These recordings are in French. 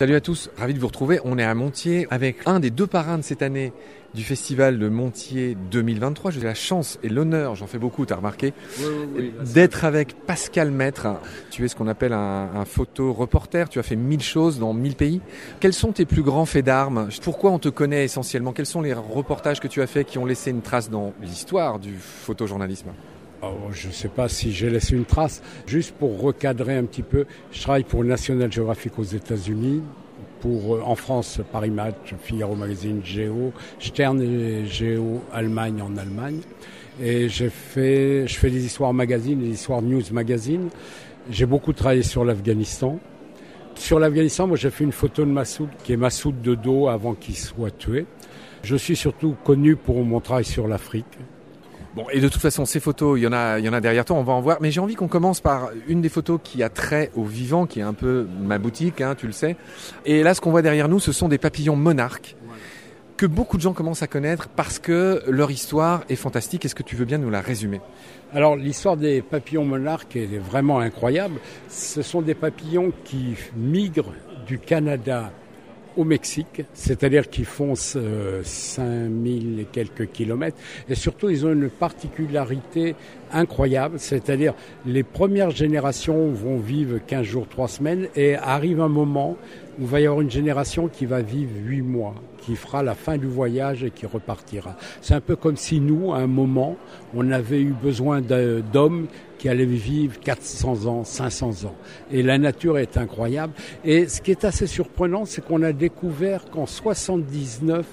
Salut à tous, ravi de vous retrouver. On est à Montier avec un des deux parrains de cette année du festival de Montier 2023. J'ai la chance et l'honneur, j'en fais beaucoup, tu as remarqué, d'être avec Pascal Maître. Tu es ce qu'on appelle un, un photo-reporter, tu as fait mille choses dans mille pays. Quels sont tes plus grands faits d'armes? Pourquoi on te connaît essentiellement? Quels sont les reportages que tu as faits qui ont laissé une trace dans l'histoire du photojournalisme? Oh, je ne sais pas si j'ai laissé une trace. Juste pour recadrer un petit peu, je travaille pour National Geographic aux États-Unis, pour euh, en France Paris Match, Figaro Magazine, Géo, Stern et Géo Allemagne en Allemagne. Et j'ai fait, je fais des histoires magazine, des histoires news magazine. J'ai beaucoup travaillé sur l'Afghanistan. Sur l'Afghanistan, moi j'ai fait une photo de Massoud, qui est Massoud de dos avant qu'il soit tué. Je suis surtout connu pour mon travail sur l'Afrique. Bon, et de toute façon, ces photos, il y en a, derrière toi, on va en voir. Mais j'ai envie qu'on commence par une des photos qui a trait au vivant, qui est un peu ma boutique, hein, tu le sais. Et là, ce qu'on voit derrière nous, ce sont des papillons monarques que beaucoup de gens commencent à connaître parce que leur histoire est fantastique. Est-ce que tu veux bien nous la résumer? Alors l'histoire des papillons monarques est vraiment incroyable. Ce sont des papillons qui migrent du Canada au Mexique, c'est-à-dire qu'ils font euh, 5000 et quelques kilomètres. Et surtout, ils ont une particularité incroyable, c'est-à-dire les premières générations vont vivre 15 jours, 3 semaines, et arrive un moment où il va y avoir une génération qui va vivre 8 mois, qui fera la fin du voyage et qui repartira. C'est un peu comme si nous, à un moment, on avait eu besoin d'hommes qui allaient vivre 400 ans, 500 ans. Et la nature est incroyable. Et ce qui est assez surprenant, c'est qu'on a découvert qu'en 79,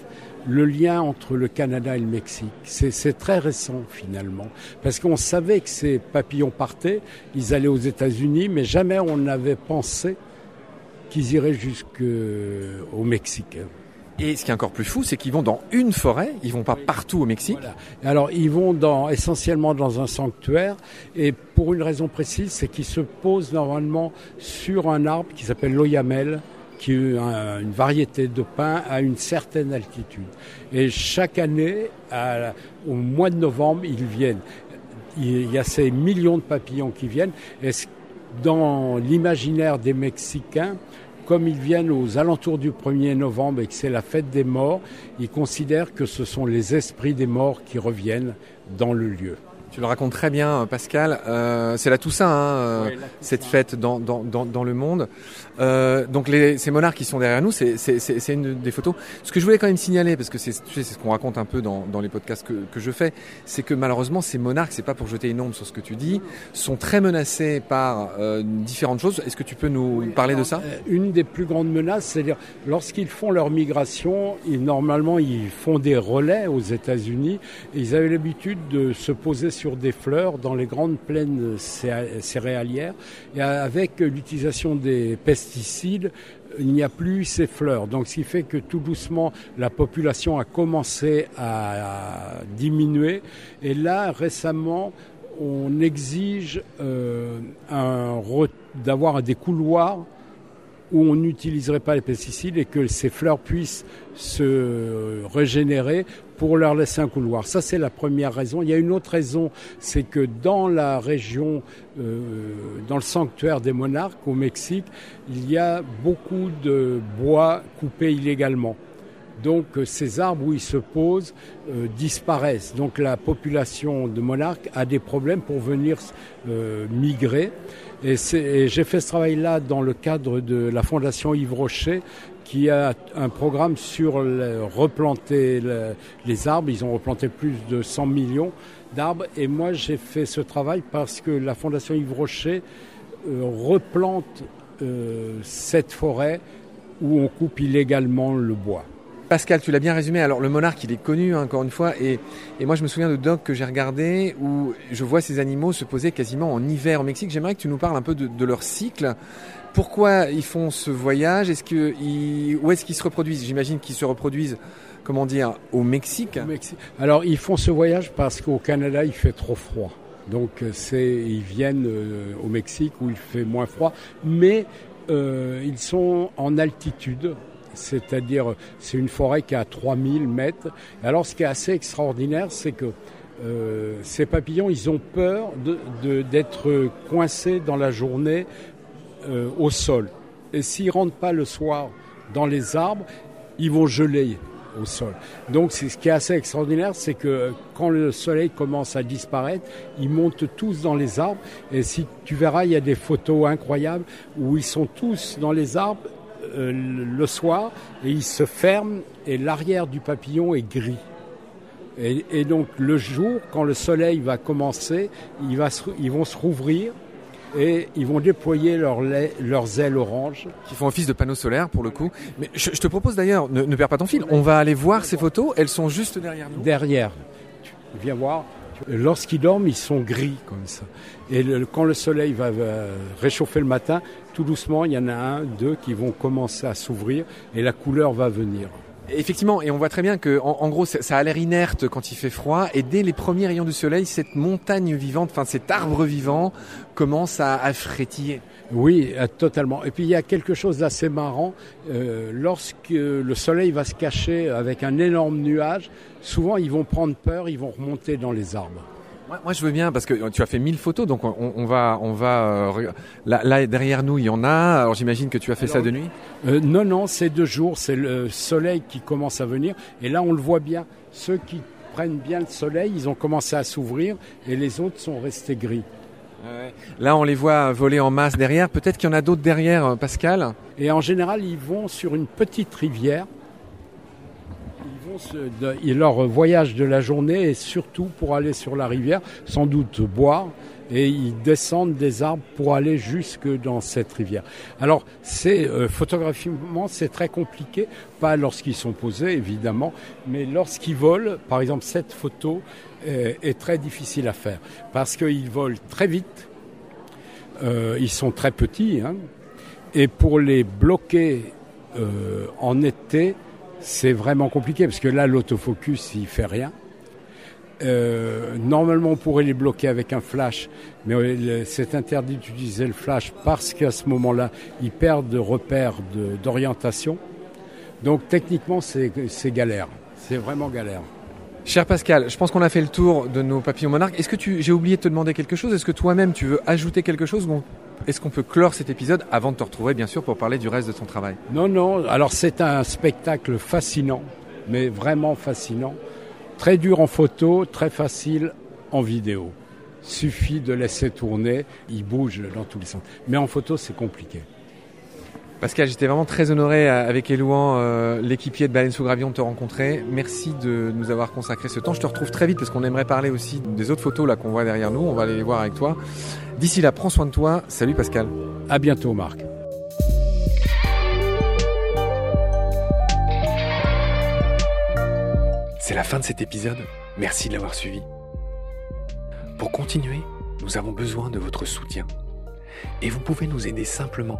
le lien entre le Canada et le Mexique. C'est très récent finalement, parce qu'on savait que ces papillons partaient, ils allaient aux États-Unis, mais jamais on n'avait pensé qu'ils iraient jusqu'au Mexique. Et ce qui est encore plus fou, c'est qu'ils vont dans une forêt, ils vont pas partout au Mexique. Alors ils vont dans, essentiellement dans un sanctuaire, et pour une raison précise, c'est qu'ils se posent normalement sur un arbre qui s'appelle l'oyamel, qui est une variété de pin à une certaine altitude. Et chaque année, au mois de novembre, ils viennent. Il y a ces millions de papillons qui viennent. Et dans l'imaginaire des Mexicains, comme ils viennent aux alentours du 1er novembre et que c'est la fête des morts, ils considèrent que ce sont les esprits des morts qui reviennent dans le lieu. Tu le racontes très bien, Pascal. Euh, c'est la Toussaint, hein, oui, la Toussaint. cette fête dans, dans, dans, dans le monde. Euh, donc les, ces monarques qui sont derrière nous, c'est une des photos. Ce que je voulais quand même signaler, parce que c'est ce qu'on raconte un peu dans, dans les podcasts que, que je fais, c'est que malheureusement ces monarques, c'est pas pour jeter une ombre sur ce que tu dis, sont très menacés par euh, différentes choses. Est-ce que tu peux nous oui, parler alors, de ça Une des plus grandes menaces, c'est-à-dire lorsqu'ils font leur migration, ils, normalement ils font des relais aux États-Unis. Ils avaient l'habitude de se poser sur des fleurs dans les grandes plaines céréalières et avec l'utilisation des pesticides, il n'y a plus ces fleurs. Donc, ce qui fait que tout doucement, la population a commencé à, diminuer. Et là, récemment, on exige euh, d'avoir des couloirs où on n'utiliserait pas les pesticides et que ces fleurs puissent se régénérer pour leur laisser un couloir. Ça, c'est la première raison. Il y a une autre raison, c'est que dans la région, euh, dans le sanctuaire des monarques au Mexique, il y a beaucoup de bois coupés illégalement. Donc ces arbres où ils se posent euh, disparaissent. Donc la population de monarques a des problèmes pour venir euh, migrer. Et, et j'ai fait ce travail-là dans le cadre de la Fondation Yves Rocher qui a un programme sur le, replanter le, les arbres. Ils ont replanté plus de 100 millions d'arbres. Et moi, j'ai fait ce travail parce que la Fondation Yves Rocher euh, replante euh, cette forêt où on coupe illégalement le bois. Pascal, tu l'as bien résumé. Alors le monarque, il est connu hein, encore une fois, et, moi je me souviens de docs que j'ai regardé où je vois ces animaux se poser quasiment en hiver au Mexique. J'aimerais que tu nous parles un peu de, leur cycle. Pourquoi ils font ce voyage? Est-ce que où est-ce qu'ils se reproduisent? J'imagine qu'ils se reproduisent, comment dire, au Mexique. au Mexique. Alors ils font ce voyage parce qu'au Canada il fait trop froid. Donc ils viennent euh, au Mexique où il fait moins froid, mais euh, ils sont en altitude c'est-à-dire c'est une forêt qui a 3000 mètres. Alors ce qui est assez extraordinaire, c'est que euh, ces papillons, ils ont peur d'être coincés dans la journée euh, au sol. Et s'ils rentrent pas le soir dans les arbres, ils vont geler au sol. Donc ce qui est assez extraordinaire, c'est que quand le soleil commence à disparaître, ils montent tous dans les arbres. Et si tu verras, il y a des photos incroyables où ils sont tous dans les arbres euh, le soir et ils se ferment et l'arrière du papillon est gris. Et, et, donc le jour, quand le soleil va commencer, il va ils vont se rouvrir et ils vont déployer leur lait, leurs ailes oranges. Qui font office de panneaux solaires pour le coup. Mais je, je te propose d'ailleurs, ne, ne perds pas ton fil, on va aller voir ces photos, elles sont juste derrière nous. Derrière. Tu viens voir. Lorsqu'ils dorment, ils sont gris comme ça. Et quand le soleil va, va, réchauffer le matin, tout doucement, il y en a un, deux qui vont commencer à s'ouvrir et la couleur va venir. Effectivement, et on voit très bien que, en, gros, ça a l'air inerte quand il fait froid, et dès les premiers rayons du soleil, cette montagne vivante, enfin cet arbre vivant, commence à, à frétiller. Oui, totalement. Et puis il y a quelque chose d'assez marrant. Euh, lorsque le soleil va se cacher avec un énorme nuage, souvent ils vont prendre peur, ils vont remonter dans les arbres. Moi, moi, je veux bien parce que tu as fait 1000 photos, donc on, on va, on va euh, là, là, derrière nous, il y en a. Alors j'imagine que tu as fait Alors, ça de nuit. Euh, non, non, c'est de jour. C'est le soleil qui commence à venir, et là on le voit bien. Ceux qui prennent bien le soleil, ils ont commencé à s'ouvrir, et les autres sont restés gris. Là, on les voit voler en masse derrière. Peut-être qu'il y en a d'autres derrière, euh, Pascal? Et en général, ils vont sur une petite rivière de, leur voyage de la journée est surtout pour aller sur la rivière, sans doute boire, et ils descendent des arbres pour aller jusque dans cette rivière. Alors, c'est euh, photographiquement, c'est très compliqué, pas lorsqu'ils sont posés évidemment, mais lorsqu'ils volent, par exemple, cette photo euh, est très difficile à faire parce qu'ils volent très vite, euh, ils sont très petits, hein, et pour les bloquer en été, c'est vraiment compliqué parce que là, l'autofocus, il fait rien. Euh, normalement, on pourrait les bloquer avec un flash, mais c'est interdit d'utiliser le flash parce qu'à ce moment-là, ils perdent de repères d'orientation. Donc, techniquement, c'est galère. C'est vraiment galère. Cher Pascal, je pense qu'on a fait le tour de nos papillons monarques. Est-ce que tu, j'ai oublié de te demander quelque chose? Est-ce que toi-même tu veux ajouter quelque chose Est-ce qu'on peut clore cet épisode avant de te retrouver, bien sûr, pour parler du reste de ton travail? Non, non. Alors c'est un spectacle fascinant, mais vraiment fascinant. Très dur en photo, très facile en vidéo. Suffit de laisser tourner, il bouge dans tous les sens. Mais en photo, c'est compliqué. Pascal, j'étais vraiment très honoré avec Elouan, euh, l'équipier de Baleine sous Gravion, de te rencontrer. Merci de nous avoir consacré ce temps. Je te retrouve très vite parce qu'on aimerait parler aussi des autres photos là qu'on voit derrière nous. On va aller les voir avec toi. D'ici là, prends soin de toi. Salut Pascal. À bientôt Marc. C'est la fin de cet épisode. Merci de l'avoir suivi. Pour continuer, nous avons besoin de votre soutien. Et vous pouvez nous aider simplement